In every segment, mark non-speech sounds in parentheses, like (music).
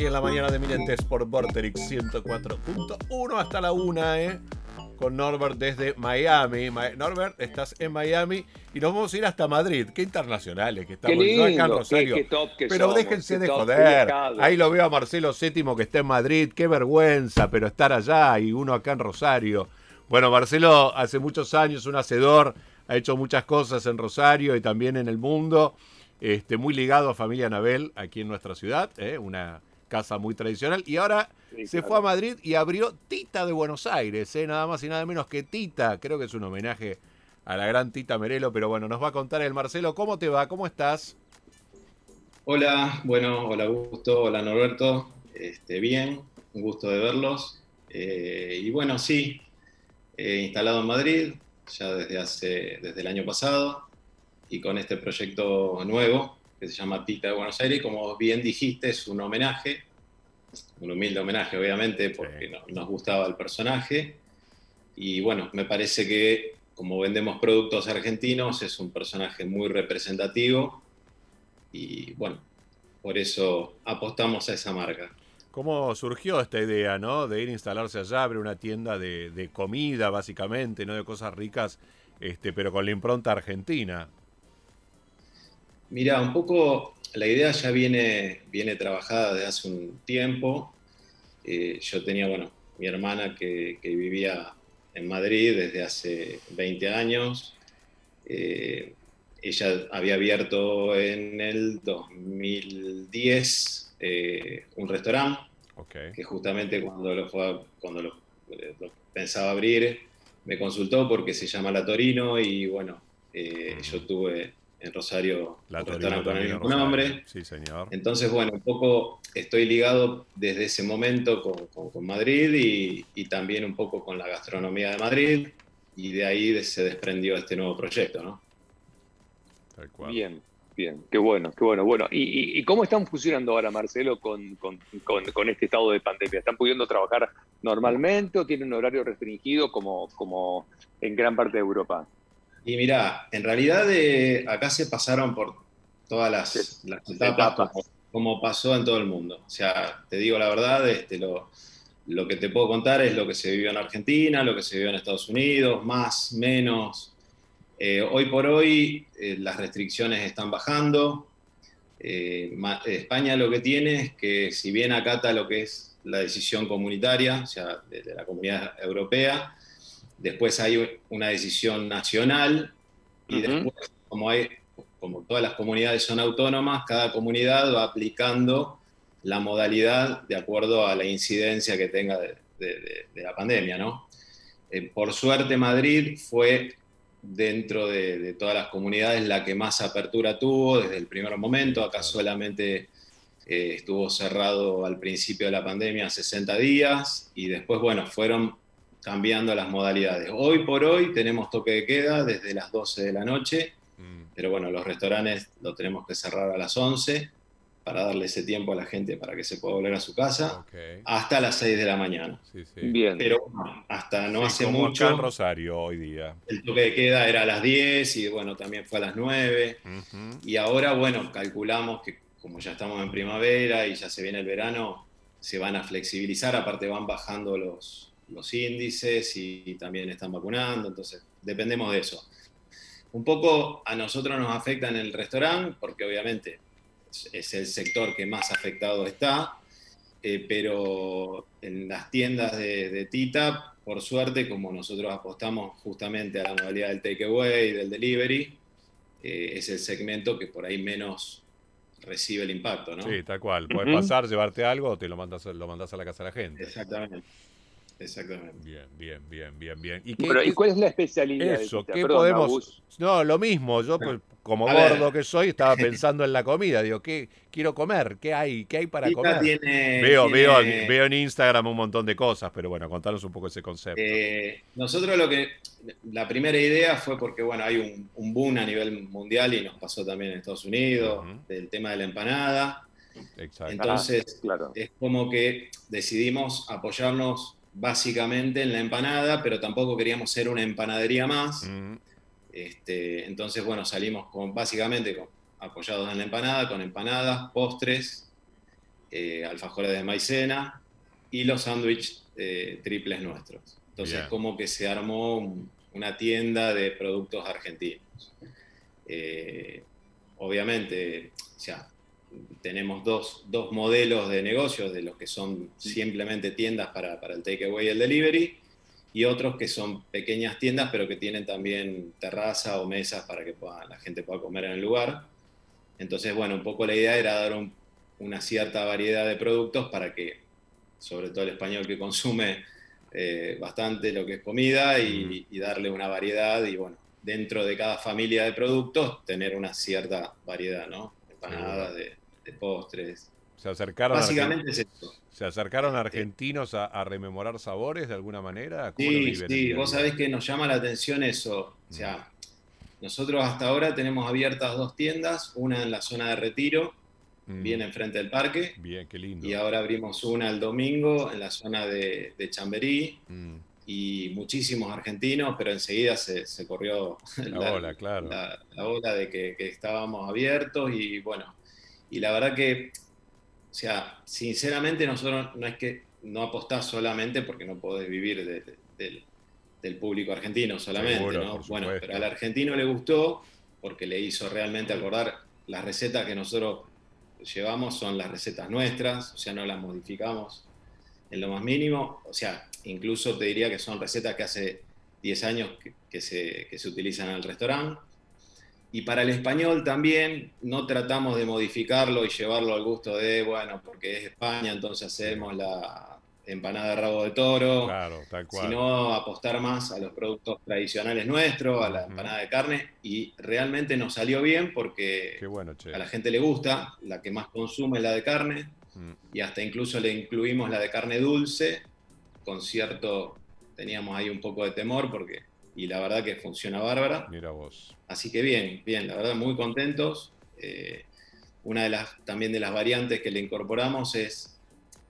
Aquí en la mañana de Mirentes por Vorterix 104.1 hasta la 1, ¿eh? Con Norbert desde Miami. Norbert, estás en Miami y nos vamos a ir hasta Madrid. Qué internacionales que estamos. Qué acá en Rosario. pero déjense de joder. Ahí lo veo a Marcelo Séptimo que está en Madrid. Qué vergüenza, pero estar allá y uno acá en Rosario. Bueno, Marcelo hace muchos años, un hacedor, ha hecho muchas cosas en Rosario y también en el mundo. Este, muy ligado a familia Anabel aquí en nuestra ciudad, ¿eh? una casa muy tradicional. Y ahora se fue a Madrid y abrió Tita de Buenos Aires, ¿eh? nada más y nada menos que Tita. Creo que es un homenaje a la gran Tita Merelo, pero bueno, nos va a contar el Marcelo. ¿Cómo te va? ¿Cómo estás? Hola, bueno, hola Augusto, hola Norberto. Este, bien, un gusto de verlos. Eh, y bueno, sí, he instalado en Madrid ya desde hace, desde el año pasado y con este proyecto nuevo que se llama Tita de Buenos Aires. Como bien dijiste, es un homenaje, un humilde homenaje, obviamente, porque nos gustaba el personaje. Y bueno, me parece que como vendemos productos argentinos, es un personaje muy representativo. Y bueno, por eso apostamos a esa marca. ¿Cómo surgió esta idea, no? De ir a instalarse allá, abrir una tienda de, de comida, básicamente, no de cosas ricas, este, pero con la impronta argentina. Mira, un poco la idea ya viene, viene trabajada desde hace un tiempo. Eh, yo tenía, bueno, mi hermana que, vivía en Madrid desde hace 20 años. Eh, ella había abierto en el 2010 eh, un restaurante, que justamente cuando, lo, cuando lo, pensaba abrir, me consultó porque se llama La Torino y bueno, yo tuve en Rosario la con el mismo nombre. Sí, señor. Entonces, bueno, un poco estoy ligado desde ese momento con, Madrid y, también un poco con la gastronomía de Madrid y de ahí se desprendió este nuevo proyecto, ¿no? Tal cual. Bien, bien, qué bueno, qué bueno. Bueno, ¿y, cómo están funcionando ahora, Marcelo, con, con, este estado de pandemia? ¿Están pudiendo trabajar normalmente o tienen un horario restringido como, como en gran parte de Europa? Y mira, en realidad acá se pasaron por todas las, etapas, Como, pasó en todo el mundo. O sea, te digo la verdad, este, lo, lo, que te puedo contar es lo que se vivió en Argentina, lo que se vivió en Estados Unidos, más, menos. Eh, hoy por hoy eh, las restricciones están bajando. Eh, España lo que tiene es que si bien acata lo que es la decisión comunitaria, o sea, de la comunidad europea, después hay una decisión nacional y después, como, hay, como todas las comunidades son autónomas, cada comunidad va aplicando la modalidad de acuerdo a la incidencia que tenga de, la pandemia, ¿no? Eh, por suerte Madrid fue dentro de, todas las comunidades la que más apertura tuvo desde el primer momento, acá solamente eh, estuvo cerrado al principio de la pandemia 60 días y después, bueno, fueron cambiando las modalidades. Hoy por hoy tenemos toque de queda desde las 12 de la noche, mm. pero bueno, los restaurantes lo tenemos que cerrar a las 11 para darle ese tiempo a la gente para que se pueda volver a su casa, hasta las 6 de la mañana. Bien. Pero hasta no hace mucho... Acá Rosario hoy día. El toque de queda era a las 10 y bueno, también fue a las 9. Y ahora, bueno, calculamos que como ya estamos en primavera y ya se viene el verano, se van a flexibilizar, aparte van bajando los, los índices y, también están vacunando, entonces dependemos de eso. Un poco a nosotros nos afecta en el restaurante, porque obviamente es el sector que más afectado está, eh, pero en las tiendas de, Tita, por suerte, como nosotros apostamos justamente a la modalidad del takeaway y del delivery, eh, es el segmento que por ahí menos recibe el impacto, ¿no? Sí, tal cual. Puedes pasar, llevarte algo o te lo mandas, lo mandas a la casa de la gente. Exactamente. Exactamente. Bien, bien, bien, bien, bien. ¿Y, cuál es la especialidad? Eso, ¿qué podemos...? No, lo mismo, yo pues, (laughs) como gordo que soy estaba (laughs) pensando en la comida, digo, ¿qué quiero comer? ¿Qué hay? ¿Qué hay para comer? veo, Veo, veo en Instagram un montón de cosas, pero bueno, contanos un poco ese concepto. Eh, nosotros lo que, la primera idea fue porque, bueno, hay un, boom a nivel mundial y nos pasó también en Estados Unidos, del tema de la empanada. Exacto. Entonces, ah, claro. es como que decidimos apoyarnos básicamente en la empanada, pero tampoco queríamos ser una empanadería más. Mm. Este, entonces, bueno, salimos con, básicamente con, apoyados en la empanada, con empanadas, postres eh, alfajores de maicena y los sándwiches eh, triples nuestros. Entonces, como que se armó una tienda de productos argentinos. Eh, obviamente, ya tenemos dos, modelos de negocios, de los que son simplemente tiendas para, para el takeaway y el delivery, y otros que son pequeñas tiendas, pero que tienen también terraza o mesas para que la gente pueda comer en el lugar. Entonces, bueno, un poco la idea era dar una cierta variedad de productos para que, sobre todo el español que consume eh, bastante lo que es comida, y, darle una variedad y, bueno, dentro de cada familia de productos, tener una cierta variedad, ¿no? Empanadas, de, postres. Se acercaron Básicamente es eso. ¿Se acercaron argentinos a, rememorar sabores de alguna manera? Sí, sí, vos sabés que nos llama la atención eso. O sea, mm. nosotros hasta ahora tenemos abiertas dos tiendas, una en la zona de retiro, mm. bien enfrente del parque. Bien, qué lindo. Y ahora abrimos una el domingo en la zona de, Chamberí. Mm. Y muchísimos argentinos, pero enseguida se, corrió la, ola, claro. la, ola de que, que estábamos abiertos y bueno, y la verdad que o sea, sinceramente nosotros no es que no apostás solamente porque no podés vivir del público argentino solamente, ¿no? Bueno, pero al argentino le gustó porque le hizo realmente acordar. Las recetas que nosotros llevamos son las recetas nuestras, o sea, no las modificamos en lo más mínimo, o sea, incluso te diría que son recetas que hace 10 años que, se, que se utilizan en el restaurante y para el español también no tratamos de modificarlo y llevarlo al gusto de, bueno, porque es España, entonces hacemos la empanada de rabo de toro, claro, tal cual. sino apostar más a los productos tradicionales nuestros, a la empanada de carne, y realmente nos salió bien porque a la gente le gusta, la que más consume es la de carne, mm. y hasta incluso le incluimos la de carne dulce, con cierto, teníamos ahí un poco de temor porque y la verdad que funciona bárbara. Mira vos. Así que bien, bien, la verdad muy contentos. Eh, una de las también de las variantes que le incorporamos es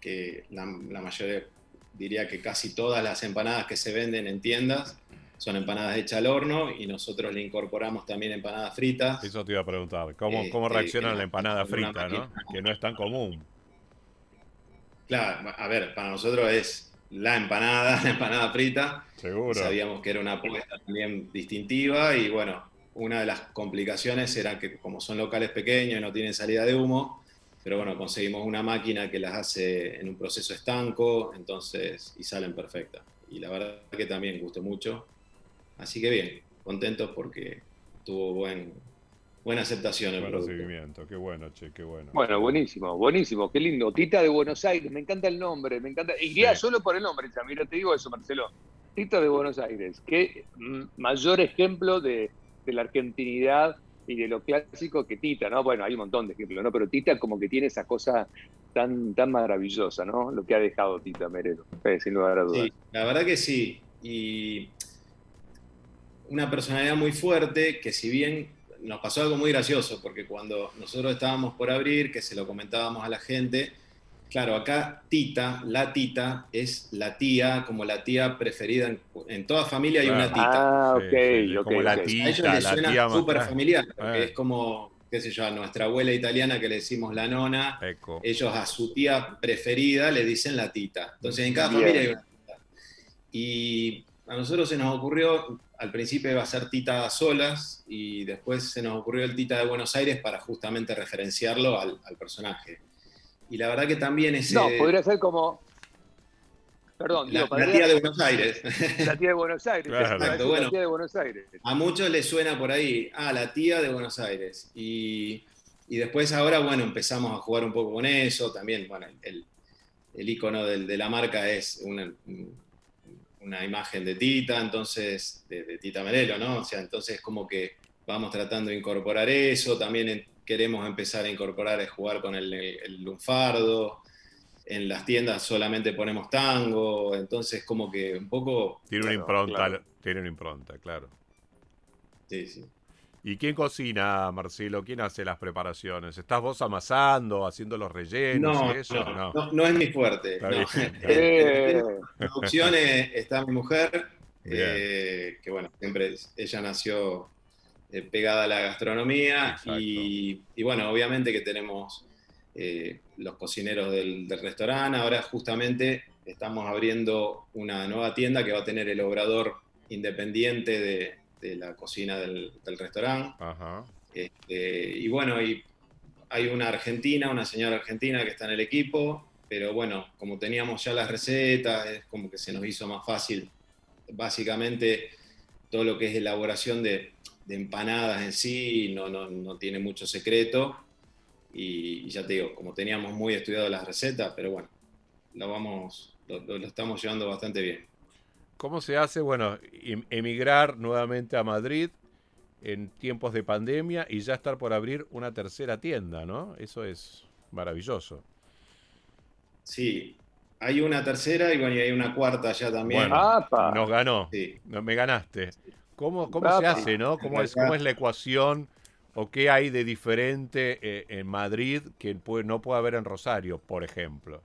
que la, mayoría, diría que casi todas las empanadas que se venden en tiendas son empanadas hechas al horno y nosotros le incorporamos también empanadas fritas. Eso te iba a preguntar, ¿cómo, cómo este, reacciona la empanada frita, ¿no? que no es tan común? Claro, a ver, para nosotros es la empanada, (laughs) la empanada frita. Seguro. Sabíamos que era una apuesta también distintiva y bueno, una de las complicaciones era que como son locales pequeños y no tienen salida de humo, pero bueno, conseguimos una máquina que las hace en un proceso estanco, entonces, y salen perfectas. Y la verdad que también gustó mucho. Así que bien, contentos porque tuvo buen, buena aceptación el Buen recibimiento, qué bueno, che, qué bueno. Bueno, buenísimo, buenísimo, qué lindo. Tita de Buenos Aires, me encanta el nombre, me encanta. Iría solo por el nombre, mira, te digo eso, Marcelo. Tita de Buenos Aires, qué mayor ejemplo de, la argentinidad y de lo clásico que Tita, ¿no? Bueno, hay un montón de ejemplos, ¿no? Pero Tita como que tiene esa cosa tan, tan maravillosa, ¿no? Lo que ha dejado Tita Merero, eh, sin lugar a dudas. Sí, la verdad que sí. Y una personalidad muy fuerte que si bien nos pasó algo muy gracioso, porque cuando nosotros estábamos por abrir, que se lo comentábamos a la gente, claro, acá Tita, la Tita, es la tía, como la tía preferida. En, toda familia hay una Tita. Ah, ok, Como la tita, a ellos les suena súper familiar, porque eh. es como, qué sé yo, a nuestra abuela italiana que le decimos la nona, ellos a su tía preferida le dicen la Tita. Entonces en cada familia hay una Tita. Y a nosotros se nos ocurrió, al principio iba a ser Tita solas y después se nos ocurrió el Tita de Buenos Aires para justamente referenciarlo al, personaje. Y la verdad que también ese... No, podría ser como... Perdón, la, tía de Buenos Aires. La tía de Buenos Aires. Exacto, la tía de Buenos Aires. A muchos les suena por ahí, ah, la tía de Buenos Aires. Y, después ahora, bueno, empezamos a jugar un poco con eso. También, bueno, el, el icono de la marca es una, una imagen de Tita, entonces, de, Tita Merelo, ¿no? O sea, entonces como que vamos tratando de incorporar eso, también queremos empezar a incorporar, a jugar con el, lunfardo, en las tiendas solamente ponemos tango, entonces como que un poco... Tiene una impronta, tiene una impronta, claro. Sí, sí. ¿Y quién cocina, Marcelo? ¿Quién hace las preparaciones? ¿Estás vos amasando, haciendo los rellenos no, y eso? No, no, es mi fuerte. en producción está mi mujer, eh, que bueno, siempre ella nació eh, pegada a la gastronomía y, bueno, obviamente que tenemos eh, los cocineros del, restaurante. Ahora justamente estamos abriendo una nueva tienda que va a tener el obrador independiente de, la cocina del, restaurante. Este, y bueno, y hay una argentina, una señora argentina que está en el equipo, pero bueno, como teníamos ya las recetas, es como que se nos hizo más fácil básicamente todo lo que es elaboración de, empanadas en sí no, no, tiene mucho secreto. Y, ya te digo, como teníamos muy estudiado las recetas, pero bueno, lo, vamos, lo, estamos llevando bastante bien. ¿Cómo se hace, bueno, em, emigrar nuevamente a Madrid en tiempos de pandemia y ya estar por abrir una tercera tienda, ¿no? Eso es maravilloso. Sí, hay una tercera y bueno, y hay una cuarta ya también. nos ganó. me ganaste. ¿Cómo, cómo se hace, no? ¿Cómo es, ¿Cómo es la ecuación o qué hay de diferente eh, en Madrid que no puede haber en Rosario, por ejemplo?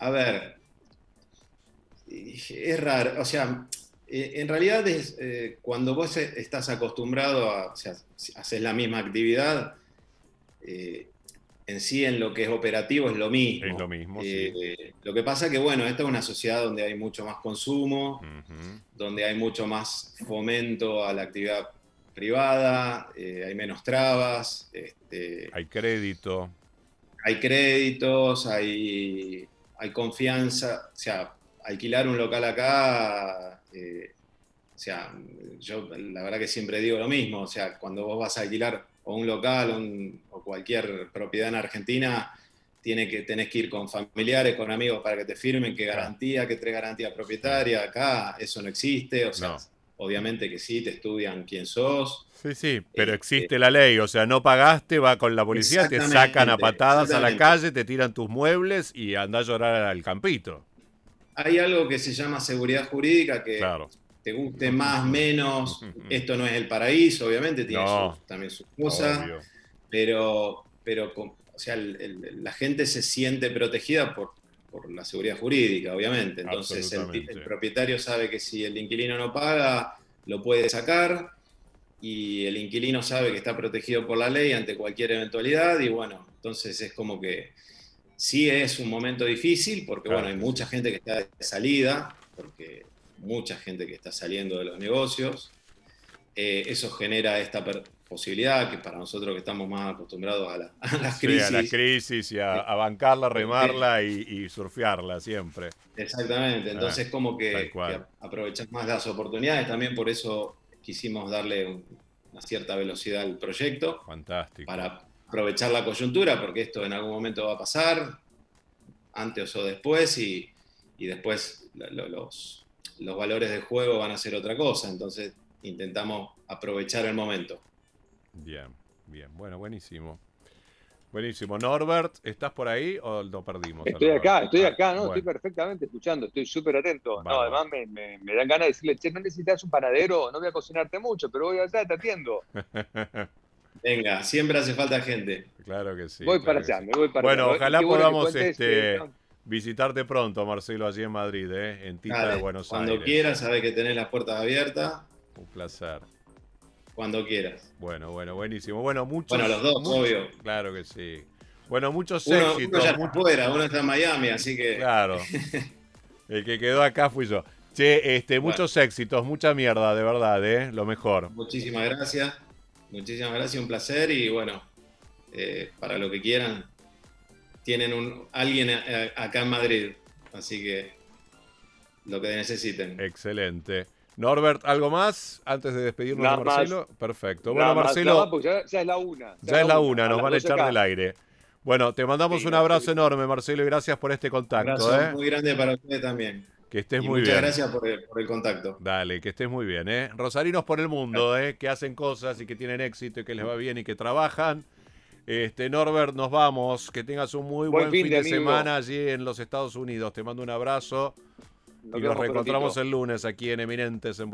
A ver, es raro, o sea, eh, en realidad es eh, cuando vos estás acostumbrado a, o sea, haces la misma actividad, en sí en lo que es operativo es lo mismo. Es lo mismo, eh, Lo que pasa que, bueno, esta es una sociedad donde hay mucho más consumo, donde hay mucho más fomento a la actividad privada, eh, hay menos trabas. Este, hay crédito. Hay créditos, hay, hay confianza. O sea, alquilar un local acá... Eh, o sea, yo la verdad que siempre digo lo mismo, o sea, cuando vos vas a alquilar o un local o cualquier propiedad en Argentina, tiene que, tenés que ir con familiares, con amigos para que te firmen, qué garantía, qué tres garantías propietarias. Acá eso no existe, o sea, obviamente que sí, te estudian quién sos. Sí, sí, pero este, existe la ley, o sea, no pagaste, va con la policía, te sacan a patadas a la calle, te tiran tus muebles y anda a llorar al campito. Hay algo que se llama seguridad jurídica que claro. te guste más, menos, (laughs) esto no es el paraíso, obviamente, tiene también sus cosas, pero, pero o sea, la gente se siente protegida por, la seguridad jurídica, obviamente. Entonces el, propietario sabe que si el inquilino no paga, lo puede sacar y el inquilino sabe que está protegido por la ley ante cualquier eventualidad y bueno, entonces es como que sí es un momento difícil porque bueno, hay mucha gente que está de salida, porque mucha gente que está saliendo de los negocios. Eh, eso genera esta posibilidad que para nosotros que estamos más acostumbrados a, las (laughs) crisis. A la crisis y a, bancarla, remarla y, surfearla siempre. Exactamente, ah, entonces como que, que más las oportunidades, también por eso quisimos darle una cierta velocidad al proyecto. Fantástico. Para aprovechar la coyuntura, porque esto en algún momento va a pasar, antes o después, y, y después los, los valores de juego van a ser otra cosa, entonces intentamos aprovechar el momento. Bien, bien, bueno, buenísimo. Buenísimo. Norbert, ¿estás por ahí o lo perdimos? Estoy acá, estoy acá, ¿no? Estoy perfectamente escuchando, estoy súper atento. No, además me, me, dan ganas de decirle, che, no necesitas un panadero, no voy a cocinarte mucho, pero voy allá, te atiendo. (laughs) Venga, siempre hace falta gente. Claro que sí. Voy para allá, me voy para allá. Bueno, ojalá podamos este, visitarte pronto, Marcelo, allí en Madrid, ¿eh? en Tita de Buenos Aires. Cuando quieras, sabes que tenés las puertas abiertas. Un placer. Cuando quieras. Bueno, bueno, buenísimo. Bueno, muchos. Bueno, los dos, obvio. Claro que sí. Bueno, muchos uno, éxitos. Uno ya está fuera, uno está en Miami, así que. Claro. (laughs) El que quedó acá fui yo. Che, este, muchos éxitos, mucha mierda, de verdad, ¿eh? Lo mejor. Muchísimas gracias. Muchísimas gracias, un placer y bueno, eh, para lo que quieran, tienen un, alguien acá en Madrid. Así que lo que necesiten. Excelente. Norbert, ¿algo más antes de despedirnos de Marcelo? Perfecto. Bueno, Marcelo. Pues ya, es la una. Ya, es la una, nos van a echar del aire. Bueno, te mandamos un abrazo enorme, Marcelo, y gracias por este contacto. Un abrazo ¿eh? muy grande para usted también. Que estés muy bien. Muchas gracias por el, contacto. Dale, que estés muy bien. ¿eh? Rosarinos por el mundo, ¿eh? que hacen cosas y que tienen éxito y que les va bien y que trabajan. Este, Norbert, nos vamos. Que tengas un muy buen, fin, de, semana allí en los Estados Unidos. Te mando un abrazo. y nos reencontramos el lunes aquí en Eminentes en